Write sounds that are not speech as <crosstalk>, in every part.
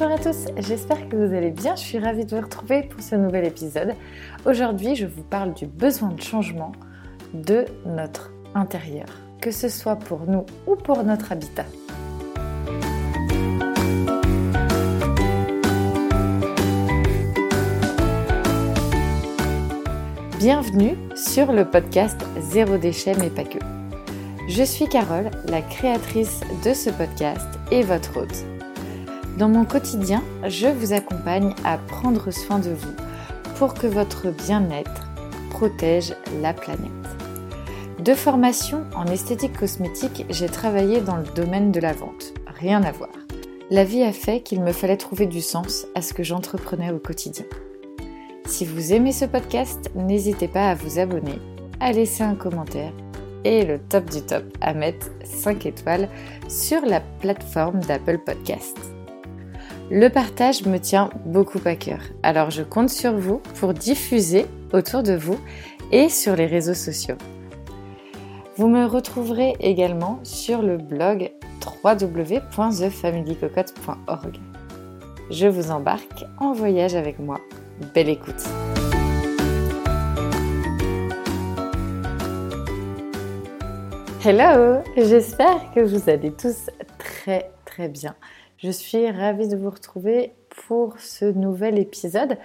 Bonjour à tous, j'espère que vous allez bien. Je suis ravie de vous retrouver pour ce nouvel épisode. Aujourd'hui, je vous parle du besoin de changement de notre intérieur, que ce soit pour nous ou pour notre habitat. Bienvenue sur le podcast Zéro déchet mais pas que. Je suis Carole, la créatrice de ce podcast et votre hôte. Dans mon quotidien, je vous accompagne à prendre soin de vous pour que votre bien-être protège la planète. De formation en esthétique cosmétique, j'ai travaillé dans le domaine de la vente. Rien à voir. La vie a fait qu'il me fallait trouver du sens à ce que j'entreprenais au quotidien. Si vous aimez ce podcast, n'hésitez pas à vous abonner, à laisser un commentaire et le top du top à mettre 5 étoiles sur la plateforme d'Apple Podcast. Le partage me tient beaucoup à cœur, alors je compte sur vous pour diffuser autour de vous et sur les réseaux sociaux. Vous me retrouverez également sur le blog www.thefamilycocotte.org. Je vous embarque en voyage avec moi. Belle écoute! Hello, j'espère que vous allez tous très très bien. Je suis ravie de vous retrouver pour ce nouvel épisode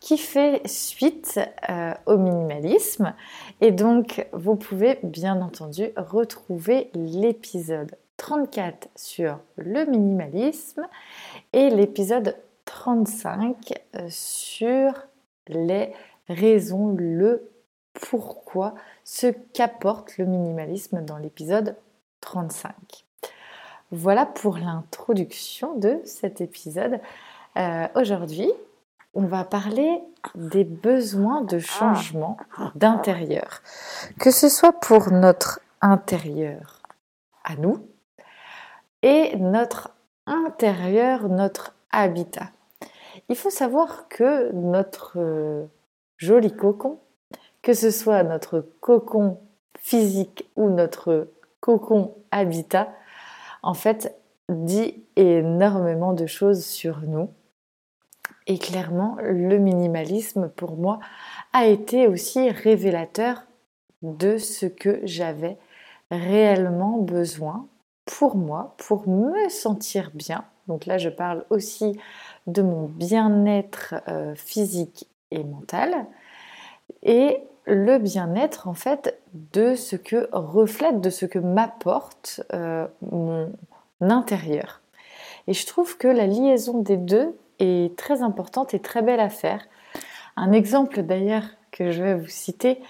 qui fait suite euh, au minimalisme. Et donc, vous pouvez bien entendu retrouver l'épisode 34 sur le minimalisme et l'épisode 35 euh, sur les raisons, le pourquoi, ce qu'apporte le minimalisme dans l'épisode 35. Voilà pour l'introduction de cet épisode. Euh, aujourd'hui, on va parler des besoins de changement d'intérieur. Que ce soit pour notre intérieur à nous et notre intérieur, notre habitat. Il faut savoir que notre euh, joli cocon, que ce soit notre cocon physique ou notre cocon habitat, en fait, dit énormément de choses sur nous. Et clairement, le minimalisme, pour moi, a été aussi révélateur de ce que j'avais réellement besoin pour moi, pour me sentir bien. Donc là, je parle aussi de mon bien-être euh, physique et mental. Et le bien-être en fait de ce que reflète, de ce que m'apporte euh, mon intérieur. Et je trouve que la liaison des deux est très importante et très belle à faire. Un exemple d'ailleurs que je vais vous citer,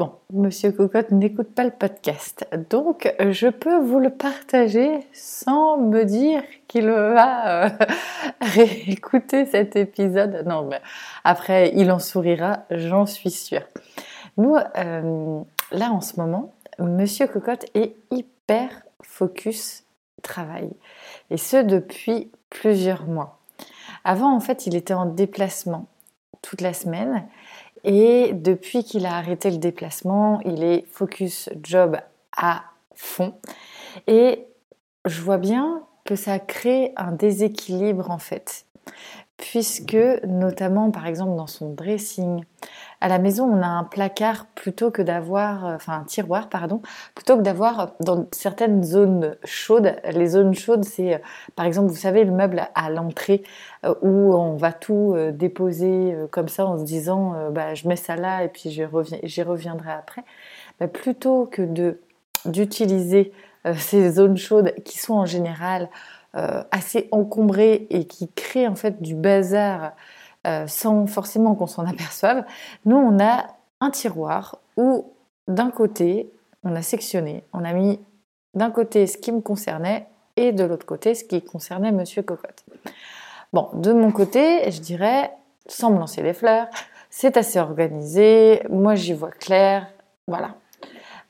Bon, Monsieur Cocotte n'écoute pas le podcast, donc je peux vous le partager sans me dire qu'il va euh, <laughs> réécouter cet épisode. Non, mais après, il en sourira, j'en suis sûre. Nous, euh, là en ce moment, Monsieur Cocotte est hyper focus travail. Et ce depuis plusieurs mois. Avant, en fait, il était en déplacement toute la semaine. Et depuis qu'il a arrêté le déplacement, il est focus job à fond. Et je vois bien que ça crée un déséquilibre en fait. Puisque notamment par exemple dans son dressing, à la maison, on a un placard plutôt que d'avoir, euh, enfin un tiroir, pardon, plutôt que d'avoir euh, dans certaines zones chaudes. Les zones chaudes, c'est euh, par exemple, vous savez, le meuble à l'entrée où on va tout déposer comme ça en se disant, bah, je mets ça là et puis j'y reviendrai après. Plutôt que d'utiliser ces zones chaudes qui sont en général assez encombrées et qui créent en fait du bazar euh, sans forcément qu'on s'en aperçoive, nous on a un tiroir où d'un côté on a sectionné, on a mis d'un côté ce qui me concernait et de l'autre côté ce qui concernait Monsieur Cocotte. Bon, de mon côté, je dirais, sans me lancer les fleurs, c'est assez organisé, moi j'y vois clair, voilà.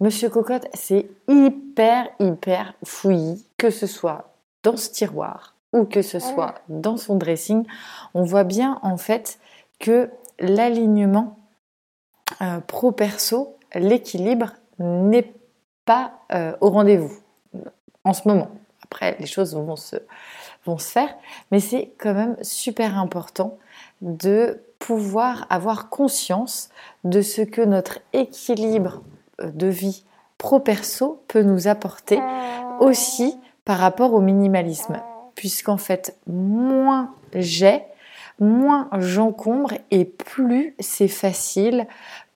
Monsieur Cocotte, c'est hyper, hyper fouillis, que ce soit dans ce tiroir, ou que ce soit dans son dressing, on voit bien en fait que l'alignement euh, pro-perso, l'équilibre n'est pas euh, au rendez-vous en ce moment. Après, les choses vont se vont se faire, mais c'est quand même super important de pouvoir avoir conscience de ce que notre équilibre euh, de vie pro-perso peut nous apporter aussi par rapport au minimalisme. Puisqu'en fait, moins j'ai, moins j'encombre et plus c'est facile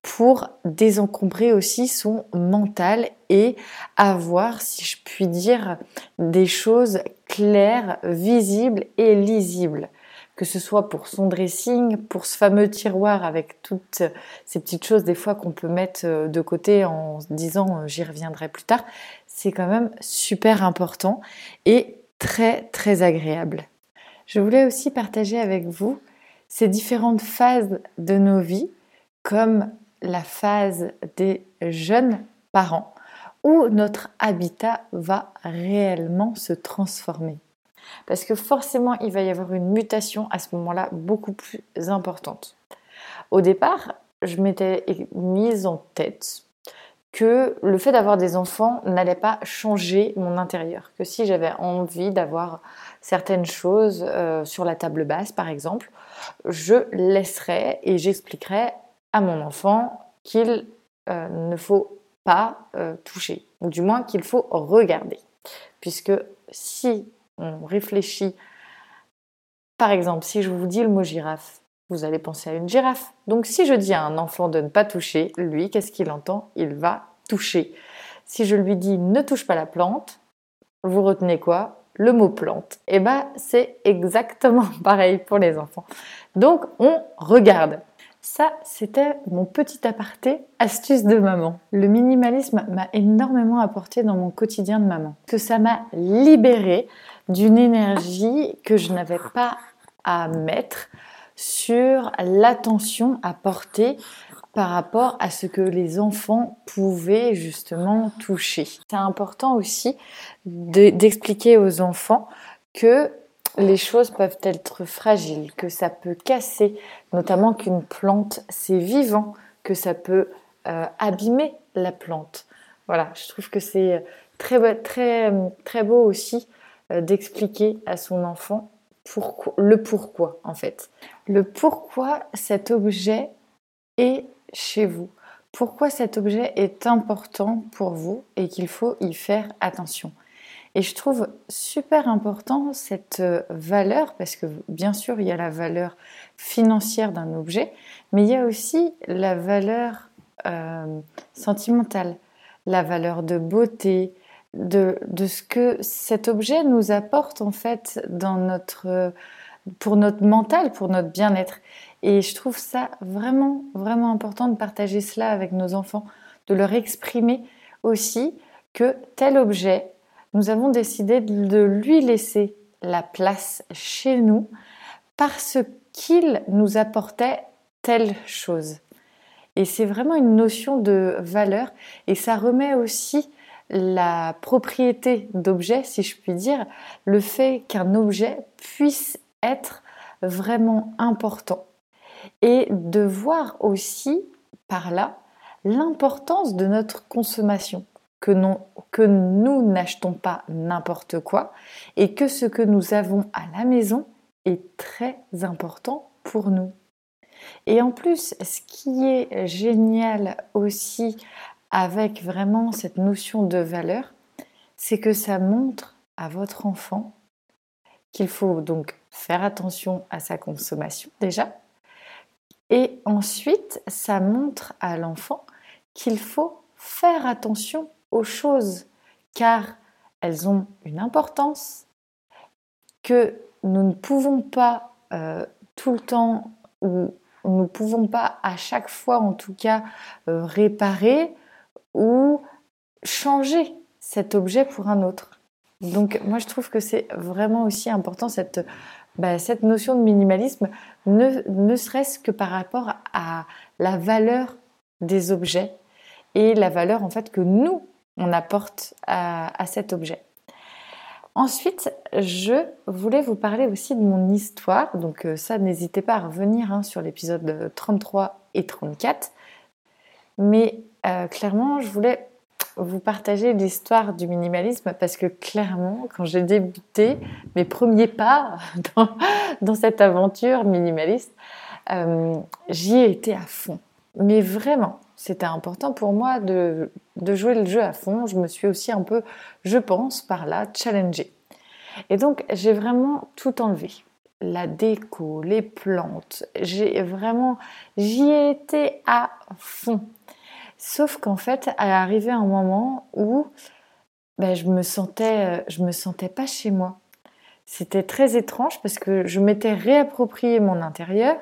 pour désencombrer aussi son mental et avoir, si je puis dire, des choses claires, visibles et lisibles. Que ce soit pour son dressing, pour ce fameux tiroir avec toutes ces petites choses des fois qu'on peut mettre de côté en se disant euh, j'y reviendrai plus tard, c'est quand même super important et très très agréable. Je voulais aussi partager avec vous ces différentes phases de nos vies, comme la phase des jeunes parents, où notre habitat va réellement se transformer. Parce que forcément, il va y avoir une mutation à ce moment-là beaucoup plus importante. Au départ, je m'étais mise en tête que le fait d'avoir des enfants n'allait pas changer mon intérieur. Que si j'avais envie d'avoir certaines choses euh, sur la table basse, par exemple, je laisserais et j'expliquerais à mon enfant qu'il euh, ne faut pas euh, toucher, ou du moins qu'il faut regarder. Puisque si on réfléchit, par exemple, si je vous dis le mot girafe, vous allez penser à une girafe. Donc si je dis à un enfant de ne pas toucher, lui, qu'est-ce qu'il entend? Il va toucher. Si je lui dis ne touche pas la plante, vous retenez quoi? Le mot plante. Eh bien c'est exactement <laughs> pareil pour les enfants. Donc on regarde. Ça, c'était mon petit aparté astuce de maman. Le minimalisme m'a énormément apporté dans mon quotidien de maman. Que ça m'a libérée d'une énergie que je n'avais pas à mettre sur l'attention à porter par rapport à ce que les enfants pouvaient justement toucher. C'est important aussi d'expliquer aux enfants que les choses peuvent être fragiles, que ça peut casser, notamment qu'une plante, c'est vivant, que ça peut euh, abîmer la plante. Voilà, je trouve que c'est très, très, très beau aussi euh, d'expliquer à son enfant le pourquoi, en fait. Le pourquoi cet objet est chez vous. Pourquoi cet objet est important pour vous et qu'il faut y faire attention. Et je trouve super important cette euh, valeur, parce que bien sûr, il y a la valeur financière d'un objet, mais il y a aussi la valeur euh, sentimentale, la valeur de beauté, de, de, ce que cet objet nous apporte en fait dans notre, pour notre mental, pour notre bien-être. Et je trouve ça vraiment, vraiment important de partager cela avec nos enfants, de leur exprimer aussi que tel objet nous avons décidé de lui laisser la place chez nous parce qu'il nous apportait telle chose. Et c'est vraiment une notion de valeur et ça remet aussi la propriété d'objet, si je puis dire, le fait qu'un objet puisse être vraiment important. Et de voir aussi par là l'importance de notre consommation que, nous n'achetons pas n'importe quoi et que ce que nous avons à la maison est très important pour nous. Et en plus, ce qui est génial aussi avec vraiment cette notion de valeur, c'est que ça montre à votre enfant qu'il faut donc faire attention à sa consommation déjà. Et ensuite, ça montre à l'enfant qu'il faut faire attention choses car elles ont une importance, que nous ne pouvons pas euh, tout le temps ou nous ne pouvons pas à chaque fois en tout cas euh, réparer ou changer cet objet pour un autre. Donc moi je trouve que c'est vraiment aussi important cette, bah, cette notion de minimalisme, ne, ne serait-ce que par rapport à la valeur des objets et la valeur en fait que nous on apporte à, cet objet. Ensuite, je voulais vous parler aussi de mon histoire. Donc euh, ça, n'hésitez pas à revenir hein, sur l'épisode 33 et 34. Mais euh, clairement, je voulais vous partager l'histoire du minimalisme parce que clairement, quand j'ai débuté mes premiers pas <laughs> dans, cette aventure minimaliste, euh, j'y ai été à fond. Mais vraiment, c'était important pour moi de, jouer le jeu à fond. Je me suis aussi un peu, je pense, par là, challengée. Et donc, j'ai vraiment tout enlevé. La déco, les plantes, j'ai vraiment, j'y ai été à fond. Sauf qu'en fait, est arrivé un moment où ben, je me sentais, euh, je me sentais pas chez moi. C'était très étrange parce que je m'étais réapproprié mon intérieur,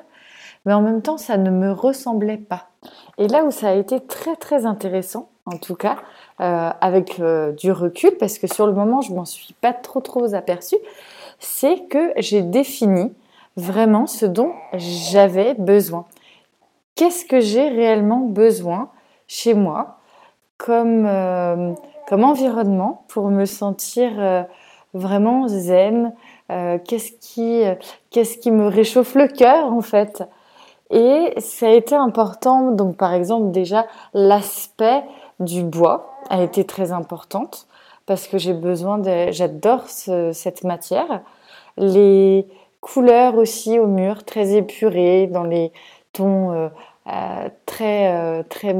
mais en même temps, ça ne me ressemblait pas. Et là où ça a été très très intéressant, en tout cas, euh, avec euh, du recul, parce que sur le moment, je m'en suis pas trop trop aperçue, c'est que j'ai défini vraiment ce dont j'avais besoin. Qu'est-ce que j'ai réellement besoin chez moi comme, euh, comme environnement pour me sentir euh, vraiment zen euh, Qu'est-ce qui, qu'est-ce qui me réchauffe le cœur en fait Et ça a été important, donc par exemple déjà l'aspect du bois a été très importante parce que j'ai besoin j'adore cette matière. Les couleurs aussi au mur, très épurées, dans les tons euh, très, euh, très,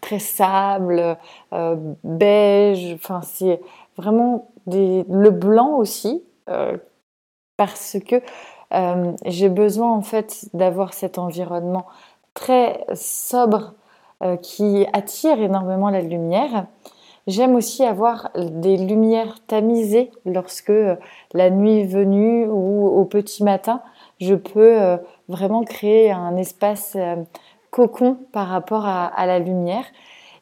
très sable, euh, beige. Enfin, c'est vraiment le blanc aussi, parce que j'ai besoin en fait d'avoir cet environnement très sobre qui attire énormément la lumière. J'aime aussi avoir des lumières tamisées lorsque la nuit est venue ou au petit matin, je peux vraiment créer un espace cocon par rapport à, la lumière.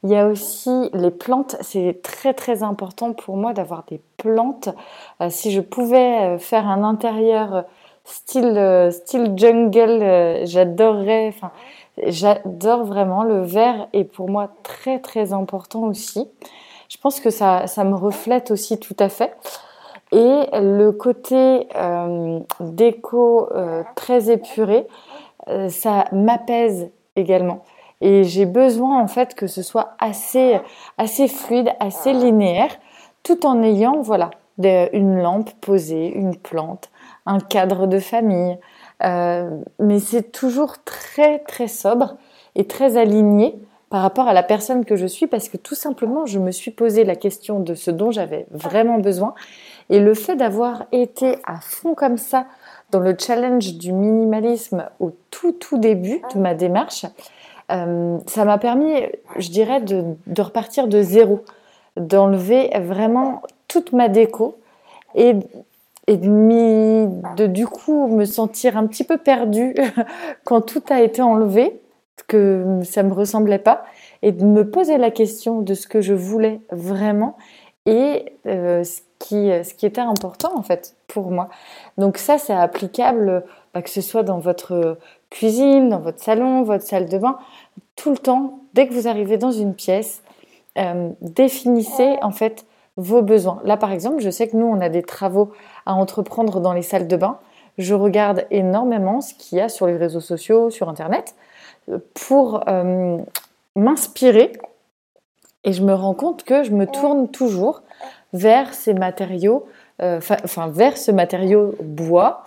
Il y a aussi les plantes, c'est très très important pour moi d'avoir des plantes. Euh, si je pouvais euh, faire un intérieur euh, style, style jungle, j'adorerais, enfin, j'adore vraiment. Le vert est pour moi très très important aussi. Je pense que ça, ça me reflète aussi tout à fait. Et le côté déco très épuré, ça m'apaise également. Et j'ai besoin en fait que ce soit assez, assez fluide, assez linéaire, tout en ayant voilà une lampe posée, une plante, un cadre de famille. Euh, mais c'est toujours très très sobre et très aligné par rapport à la personne que je suis parce que tout simplement je me suis posé la question de ce dont j'avais vraiment besoin et le fait d'avoir été à fond comme ça dans le challenge du minimalisme au tout tout début de ma démarche, euh, ça m'a permis, je dirais, de, repartir de zéro, d'enlever vraiment toute ma déco et, et de, du coup me sentir un petit peu perdue <laughs> quand tout a été enlevé, que ça me ressemblait pas, et de me poser la question de ce que je voulais vraiment et euh, ce, qui, ce qui était important en fait pour moi. Donc ça, c'est applicable bah, que ce soit dans votre cuisine, dans votre salon, votre salle de bain, tout le temps, dès que vous arrivez dans une pièce, euh, définissez en fait vos besoins. Là, par exemple, je sais que nous, on a des travaux à entreprendre dans les salles de bain. Je regarde énormément ce qu'il y a sur les réseaux sociaux, sur Internet, pour euh, m'inspirer. Et je me rends compte que je me tourne toujours vers ces matériaux, euh, enfin vers ce matériau bois,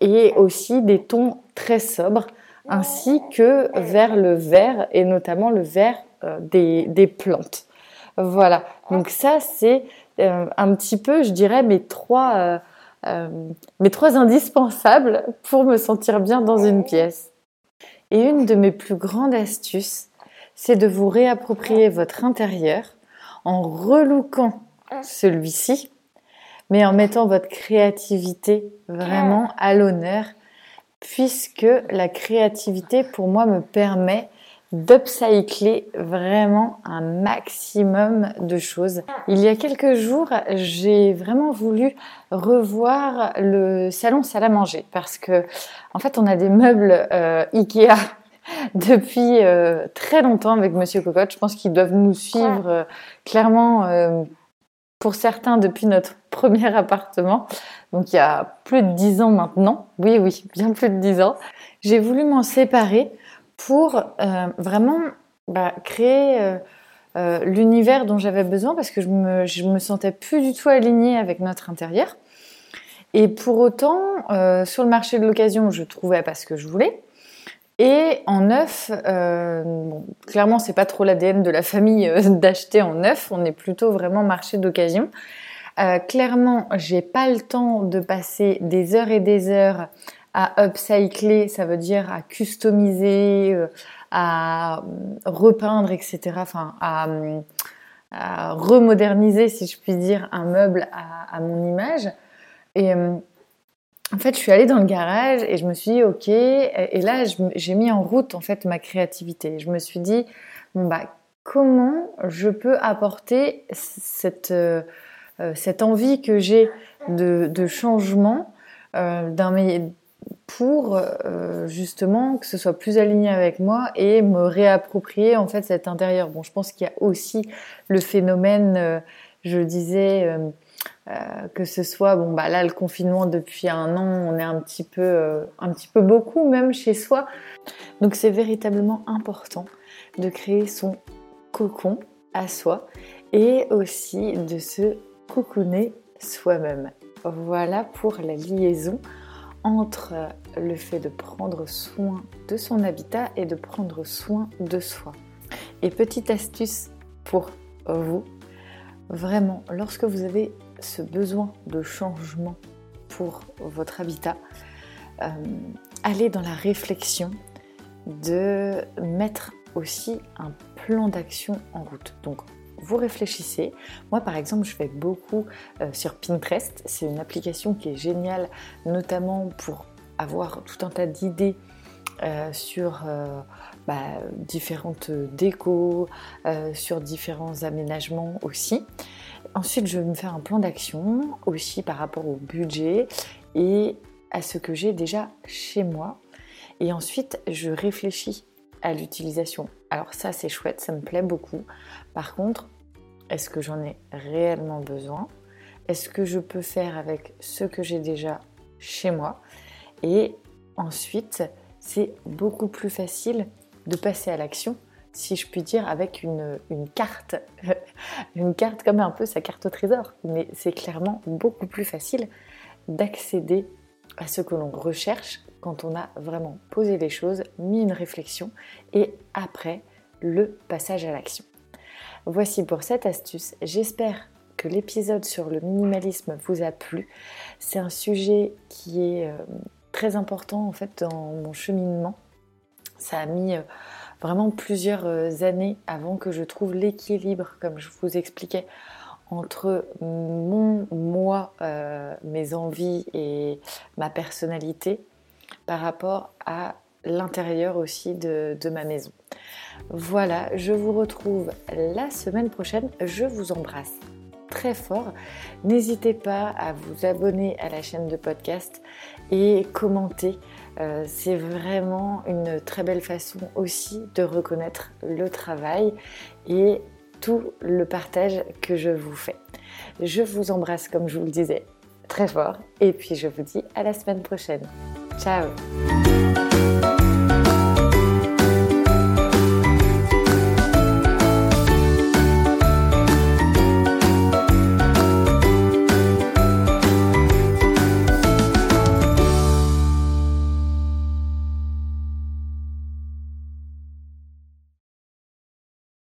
et aussi des tons très sobres ainsi que vers le vert et notamment le vert euh, des, plantes. Voilà, donc ça c'est euh, un petit peu, je dirais, mes trois, euh, mes trois indispensables pour me sentir bien dans une pièce. Et une de mes plus grandes astuces, c'est de vous réapproprier votre intérieur en relookant celui-ci, mais en mettant votre créativité vraiment à l'honneur puisque la créativité pour moi me permet d'upcycler vraiment un maximum de choses. Il y a quelques jours, j'ai vraiment voulu revoir le salon salle à manger parce que en fait, on a des meubles euh, Ikea depuis euh, très longtemps avec Monsieur Cocotte. Je pense qu'ils doivent nous suivre euh, clairement pour certains depuis notre <laughs> premier appartement, donc il y a plus de dix ans maintenant, oui oui, bien plus de dix ans, j'ai voulu m'en séparer pour euh, vraiment bah, créer euh, l'univers dont j'avais besoin parce que je me, je me sentais plus du tout alignée avec notre intérieur. Et pour autant, sur le marché de l'occasion, je trouvais pas ce que je voulais. Et en neuf, euh, bon, clairement, c'est pas trop l'ADN de la famille euh, <laughs> d'acheter en neuf. On est plutôt vraiment marché d'occasion. Euh, clairement, j'ai pas le temps de passer des heures et des heures à upcycler, ça veut dire à customiser, euh, à repeindre, etc. Enfin, à, à, remoderniser, si je puis dire, un meuble à, mon image. En fait, je suis allée dans le garage et je me suis dit, ok, et là, j'ai mis en route en fait ma créativité. Je me suis dit, bon bah, comment je peux apporter cette, euh, euh, cette envie que j'ai de, de, changement euh, pour justement que ce soit plus aligné avec moi et me réapproprier en fait cet intérieur. Bon, je pense qu'il y a aussi le phénomène, je disais euh, que ce soit, bon, bah là, le confinement depuis un an, on est un petit peu, euh, un petit peu beaucoup même chez soi. Donc c'est véritablement important de créer son cocon à soi et aussi de se cocooner soi-même. Voilà pour la liaison entre le fait de prendre soin de son habitat et de prendre soin de soi. Et petite astuce pour vous, vraiment, lorsque vous avez ce besoin de changement pour votre habitat, euh, allez dans la réflexion de mettre aussi un plan d'action en route. Donc, vous réfléchissez. Moi, par exemple, je fais beaucoup euh, sur Pinterest. C'est une application qui est géniale, notamment pour avoir tout un tas d'idées euh, sur bah, différentes décos, sur différents aménagements aussi. Ensuite, je vais me faire un plan d'action aussi par rapport au budget et à ce que j'ai déjà chez moi. Et ensuite, je réfléchis à l'utilisation. Alors ça, c'est chouette, ça me plaît beaucoup. Par contre, est-ce que j'en ai réellement besoin? Est-ce que je peux faire avec ce que j'ai déjà chez moi? Et ensuite, c'est beaucoup plus facile de passer à l'action si je puis dire, avec une, carte, <laughs> une carte comme un peu sa carte au trésor. Mais c'est clairement beaucoup plus facile d'accéder à ce que l'on recherche quand on a vraiment posé les choses, mis une réflexion et après le passage à l'action. Voici pour cette astuce. J'espère que l'épisode sur le minimalisme vous a plu. C'est un sujet qui est euh, très important en fait dans mon cheminement. Ça a mis euh, vraiment plusieurs euh, années avant que je trouve l'équilibre, comme je vous expliquais, entre mon moi, euh, mes envies et ma personnalité par rapport à l'intérieur aussi de, de, ma maison. Voilà, je vous retrouve la semaine prochaine. Je vous embrasse très fort. N'hésitez pas à vous abonner à la chaîne de podcast et commenter euh, c'est vraiment une très belle façon aussi de reconnaître le travail et tout le partage que je vous fais. Je vous embrasse comme je vous le disais très fort et puis je vous dis à la semaine prochaine. Ciao